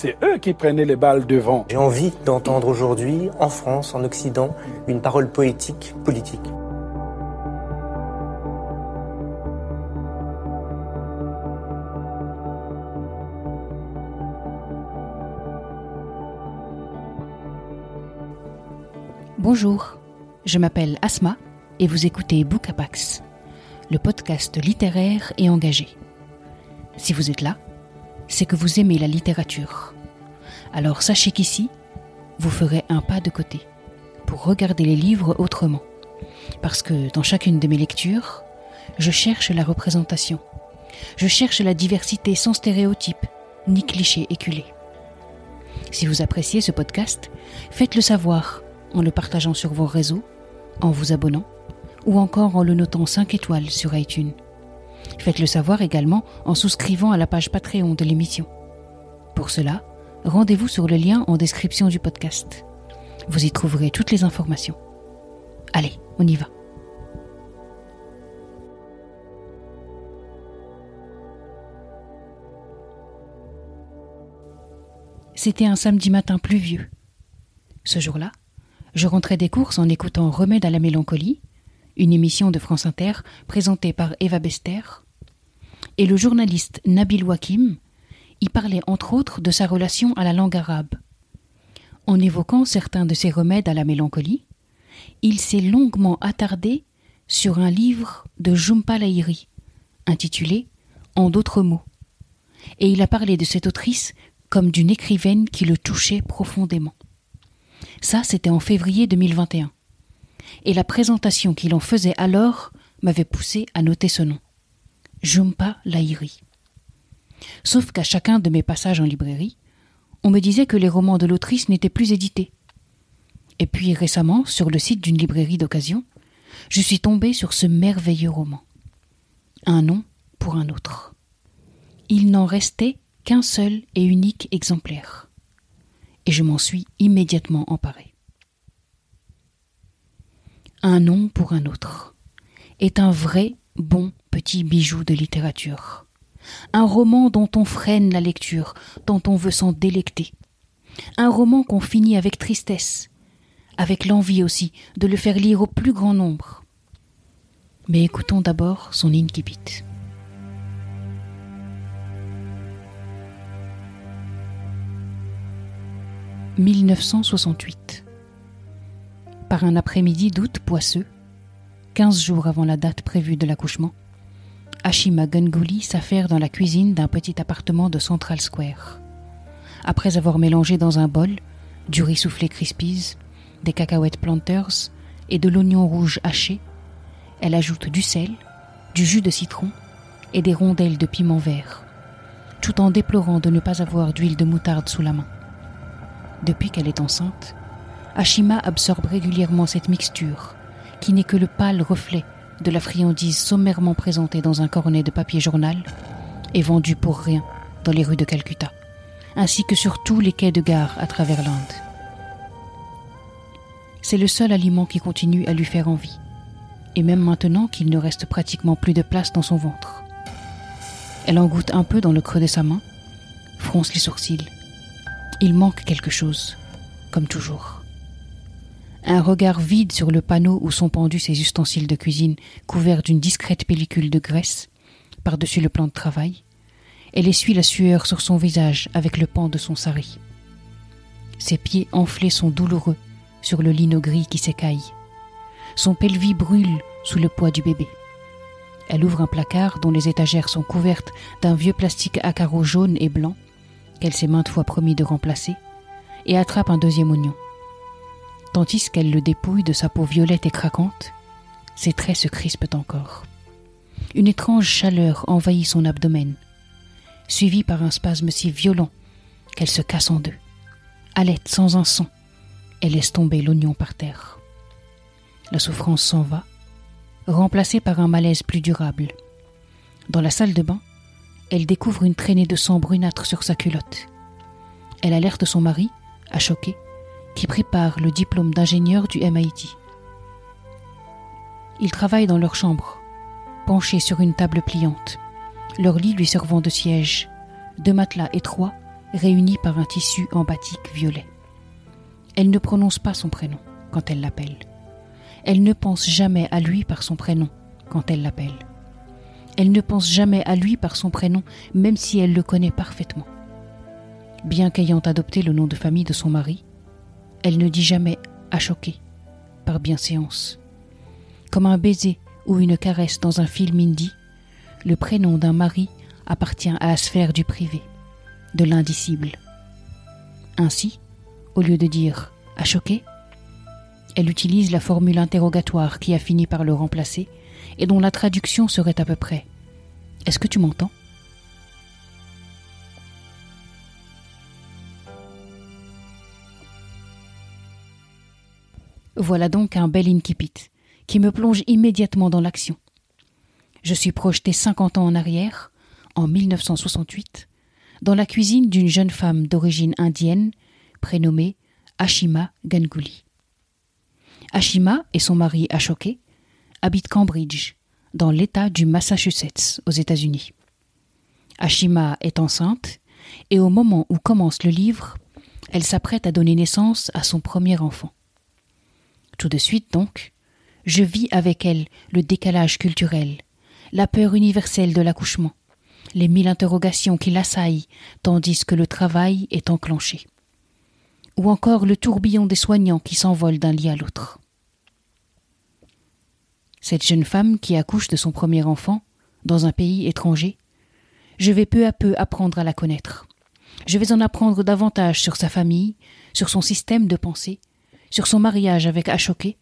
c'est eux qui prenaient les balles devant. J'ai envie d'entendre aujourd'hui, en France, en Occident, une parole poétique, politique. Bonjour, je m'appelle Asma et vous écoutez Bookapax, le podcast littéraire et engagé. Si vous êtes là, c'est que vous aimez la littérature. Alors sachez qu'ici, vous ferez un pas de côté pour regarder les livres autrement. Parce que dans chacune de mes lectures, je cherche la représentation. Je cherche la diversité sans stéréotypes ni clichés éculés. Si vous appréciez ce podcast, faites-le savoir en le partageant sur vos réseaux, en vous abonnant ou encore en le notant 5 étoiles sur iTunes. Faites-le savoir également en souscrivant à la page Patreon de l'émission. Pour cela, rendez-vous sur le lien en description du podcast. Vous y trouverez toutes les informations. Allez, on y va. C'était un samedi matin pluvieux. Ce jour-là, je rentrais des courses en écoutant Remède à la mélancolie, une émission de France Inter présentée par Eva Bester, et le journaliste Nabil Wakim y parlait entre autres de sa relation à la langue arabe. En évoquant certains de ses remèdes à la mélancolie, il s'est longuement attardé sur un livre de Jumpa Lahiri, intitulé En d'autres mots, et il a parlé de cette autrice comme d'une écrivaine qui le touchait profondément. Ça, c'était en février 2021. Et la présentation qu'il en faisait alors m'avait poussé à noter ce nom. Jumpa Lahiri. Sauf qu'à chacun de mes passages en librairie, on me disait que les romans de l'autrice n'étaient plus édités. Et puis récemment, sur le site d'une librairie d'occasion, je suis tombé sur ce merveilleux roman. Un nom pour un autre. Il n'en restait qu'un seul et unique exemplaire et je m'en suis immédiatement emparé. Un nom pour un autre est un vrai bon petit bijou de littérature. Un roman dont on freine la lecture, dont on veut s'en délecter. Un roman qu'on finit avec tristesse, avec l'envie aussi de le faire lire au plus grand nombre. Mais écoutons d'abord son incipit. 1968. Par un après-midi d'août poisseux, quinze jours avant la date prévue de l'accouchement, Ashima Ganguly s'affaire dans la cuisine d'un petit appartement de Central Square. Après avoir mélangé dans un bol du riz soufflé Crispies, des cacahuètes Planters et de l'oignon rouge haché, elle ajoute du sel, du jus de citron et des rondelles de piment vert, tout en déplorant de ne pas avoir d'huile de moutarde sous la main. Depuis qu'elle est enceinte, Ashima absorbe régulièrement cette mixture, qui n'est que le pâle reflet de la friandise sommairement présentée dans un cornet de papier journal et vendue pour rien dans les rues de Calcutta, ainsi que sur tous les quais de gare à travers l'Inde. C'est le seul aliment qui continue à lui faire envie, et même maintenant qu'il ne reste pratiquement plus de place dans son ventre. Elle en goûte un peu dans le creux de sa main, fronce les sourcils il manque quelque chose, comme toujours. Un regard vide sur le panneau où sont pendus ses ustensiles de cuisine couverts d'une discrète pellicule de graisse, par-dessus le plan de travail. Elle essuie la sueur sur son visage avec le pan de son sari. Ses pieds enflés sont douloureux sur le lino gris qui s'écaille. Son pelvis brûle sous le poids du bébé. Elle ouvre un placard dont les étagères sont couvertes d'un vieux plastique à carreaux jaunes et blancs qu'elle s'est maintes fois promis de remplacer, et attrape un deuxième oignon. Tandis qu'elle le dépouille de sa peau violette et craquante, ses traits se crispent encore. Une étrange chaleur envahit son abdomen, suivie par un spasme si violent qu'elle se casse en deux, halète sans un son, et laisse tomber l'oignon par terre. La souffrance s'en va, remplacée par un malaise plus durable. Dans la salle de bain, elle découvre une traînée de sang brunâtre sur sa culotte. Elle alerte son mari, à choquer, qui prépare le diplôme d'ingénieur du MIT. Ils travaillent dans leur chambre, penchés sur une table pliante, leur lit lui servant de siège, deux matelas étroits réunis par un tissu en violet. Elle ne prononce pas son prénom quand elle l'appelle. Elle ne pense jamais à lui par son prénom quand elle l'appelle. Elle ne pense jamais à lui par son prénom, même si elle le connaît parfaitement. Bien qu'ayant adopté le nom de famille de son mari, elle ne dit jamais à choquer par bienséance. Comme un baiser ou une caresse dans un film indie, le prénom d'un mari appartient à la sphère du privé, de l'indicible. Ainsi, au lieu de dire à choquer, elle utilise la formule interrogatoire qui a fini par le remplacer et dont la traduction serait à peu près Est-ce que tu m'entends? Voilà donc un bel incipit qui me plonge immédiatement dans l'action. Je suis projeté 50 ans en arrière, en 1968, dans la cuisine d'une jeune femme d'origine indienne prénommée Ashima Ganguly. Ashima et son mari Ashoke habitent Cambridge, dans l'État du Massachusetts, aux États-Unis. Ashima est enceinte et au moment où commence le livre, elle s'apprête à donner naissance à son premier enfant. Tout de suite donc, je vis avec elle le décalage culturel, la peur universelle de l'accouchement, les mille interrogations qui l'assaillent tandis que le travail est enclenché, ou encore le tourbillon des soignants qui s'envolent d'un lit à l'autre. Cette jeune femme qui accouche de son premier enfant, dans un pays étranger, je vais peu à peu apprendre à la connaître. Je vais en apprendre davantage sur sa famille, sur son système de pensée, sur son mariage avec Ashoké,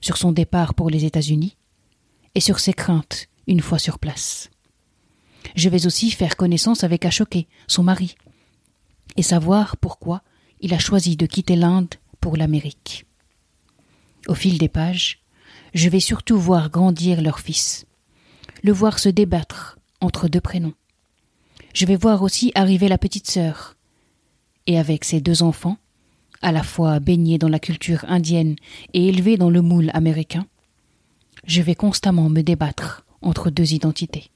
sur son départ pour les États-Unis, et sur ses craintes une fois sur place. Je vais aussi faire connaissance avec Ashoké, son mari, et savoir pourquoi il a choisi de quitter l'Inde pour l'Amérique. Au fil des pages, je vais surtout voir grandir leur fils, le voir se débattre entre deux prénoms. Je vais voir aussi arriver la petite sœur, et avec ses deux enfants, à la fois baignés dans la culture indienne et élevés dans le moule américain, je vais constamment me débattre entre deux identités.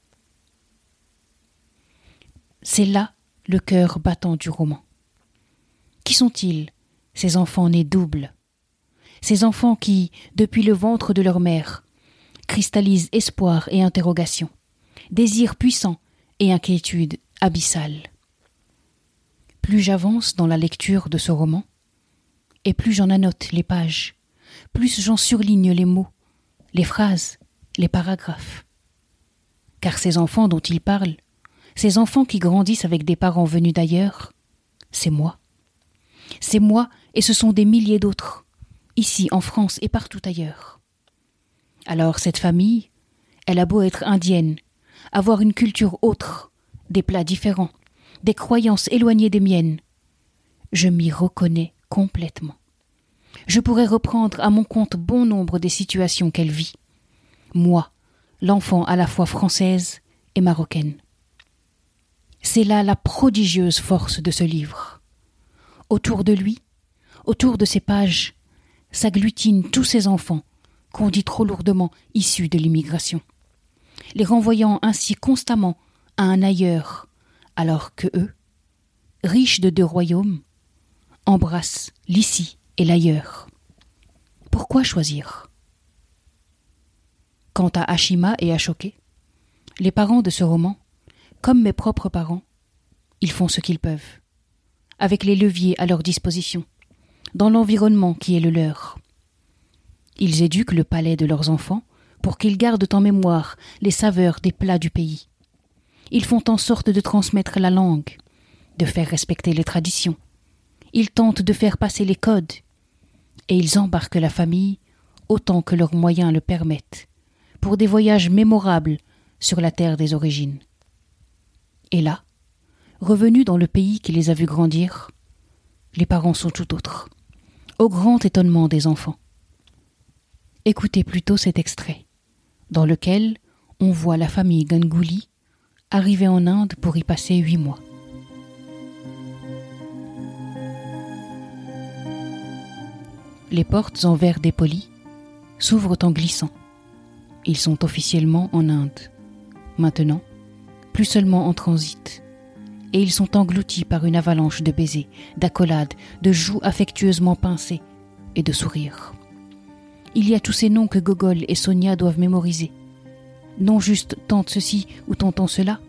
C'est là le cœur battant du roman. Qui sont-ils, ces enfants nés doubles? Ces enfants qui, depuis le ventre de leur mère, cristallisent espoir et interrogation, désir puissant et inquiétude abyssale. Plus j'avance dans la lecture de ce roman, et plus j'en annote les pages, plus j'en surligne les mots, les phrases, les paragraphes. Car ces enfants dont il parle, ces enfants qui grandissent avec des parents venus d'ailleurs, c'est moi. C'est moi et ce sont des milliers d'autres, ici en France et partout ailleurs. Alors cette famille, elle a beau être indienne, avoir une culture autre, des plats différents, des croyances éloignées des miennes, je m'y reconnais complètement. Je pourrais reprendre à mon compte bon nombre des situations qu'elle vit. Moi, l'enfant à la fois française et marocaine. C'est là la prodigieuse force de ce livre. Autour de lui, autour de ses pages, s'agglutinent tous ces enfants qu'on dit trop lourdement issus de l'immigration, les renvoyant ainsi constamment à un ailleurs, alors que eux, riches de deux royaumes, embrasse l'ici et l'ailleurs. Pourquoi choisir? Quant à Ashima et Ashoke, les parents de ce roman, comme mes propres parents, ils font ce qu'ils peuvent, avec les leviers à leur disposition, dans l'environnement qui est le leur. Ils éduquent le palais de leurs enfants pour qu'ils gardent en mémoire les saveurs des plats du pays. Ils font en sorte de transmettre la langue, de faire respecter les traditions, ils tentent de faire passer les codes, et ils embarquent la famille autant que leurs moyens le permettent, pour des voyages mémorables sur la terre des origines. Et là, revenus dans le pays qui les a vus grandir, les parents sont tout autres, au grand étonnement des enfants. Écoutez plutôt cet extrait, dans lequel on voit la famille Gangouli arriver en Inde pour y passer huit mois. Les portes en verre dépoli s'ouvrent en glissant. Ils sont officiellement en Inde. Maintenant, plus seulement en transit. Et ils sont engloutis par une avalanche de baisers, d'accolades, de joues affectueusement pincées et de sourires. Il y a tous ces noms que Gogol et Sonia doivent mémoriser. Non juste tante ceci ou tonton cela,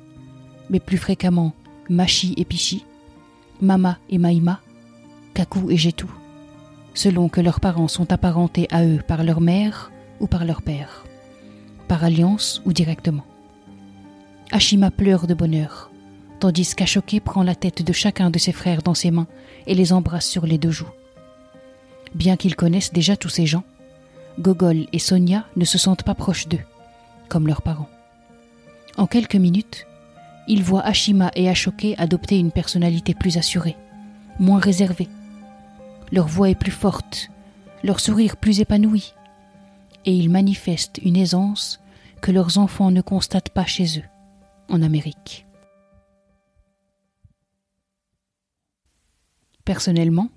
mais plus fréquemment Machi et Pichi, Mama et Maïma, Kaku et Jetou, selon que leurs parents sont apparentés à eux par leur mère ou par leur père, par alliance ou directement. Ashima pleure de bonheur, tandis qu'Ashoke prend la tête de chacun de ses frères dans ses mains et les embrasse sur les deux joues. Bien qu'ils connaissent déjà tous ces gens, Gogol et Sonia ne se sentent pas proches d'eux, comme leurs parents. En quelques minutes, ils voient Ashima et Ashoke adopter une personnalité plus assurée, moins réservée. Leur voix est plus forte, leur sourire plus épanoui, et ils manifestent une aisance que leurs enfants ne constatent pas chez eux, en Amérique. Personnellement,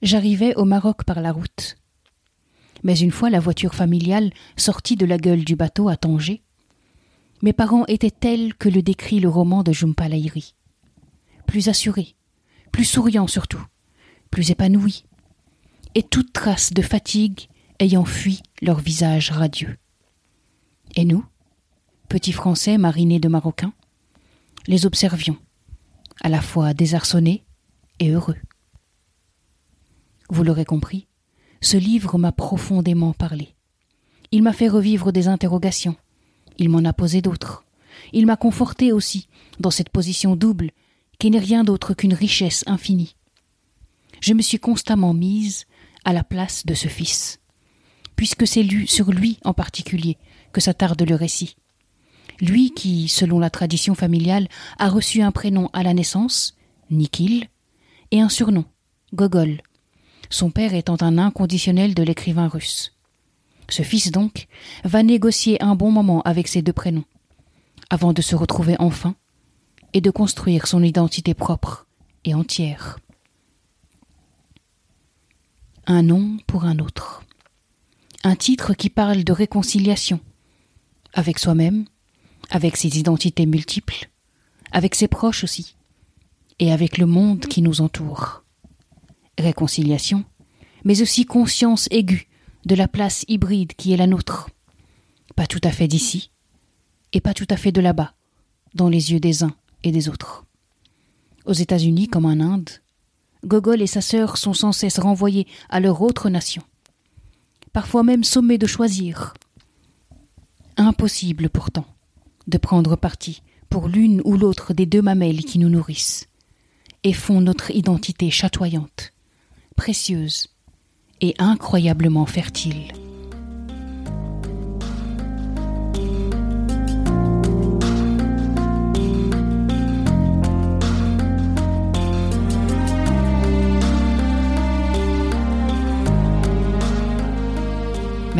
j'arrivais au Maroc par la route. Mais une fois la voiture familiale sortie de la gueule du bateau à Tanger, mes parents étaient tels que le décrit le roman de Jumpa Lahiri. Plus assurés, plus souriants surtout, plus épanouis, et toute trace de fatigue ayant fui leur visage radieux. Et nous, petits Français marinés de Marocains, les observions, à la fois désarçonnés et heureux. Vous l'aurez compris, ce livre m'a profondément parlé. Il m'a fait revivre des interrogations. Il m'en a posé d'autres. Il m'a conforté aussi dans cette position double qui n'est rien d'autre qu'une richesse infinie. Je me suis constamment mise à la place de ce fils, puisque c'est sur lui en particulier que s'attarde le récit. Lui qui, selon la tradition familiale, a reçu un prénom à la naissance, Nikil, et un surnom, Gogol, son père étant un inconditionnel de l'écrivain russe. Ce fils donc va négocier un bon moment avec ces deux prénoms, avant de se retrouver enfin et de construire son identité propre et entière. Un nom pour un autre. Un titre qui parle de réconciliation, avec soi-même, avec ses identités multiples, avec ses proches aussi, et avec le monde qui nous entoure réconciliation, mais aussi conscience aiguë de la place hybride qui est la nôtre. Pas tout à fait d'ici, et pas tout à fait de là-bas, dans les yeux des uns et des autres. Aux États-Unis comme en Inde, Gogol et sa sœur sont sans cesse renvoyés à leur autre nation, parfois même sommés de choisir. Impossible pourtant de prendre parti pour l'une ou l'autre des deux mamelles qui nous nourrissent et font notre identité chatoyante précieuse et incroyablement fertile.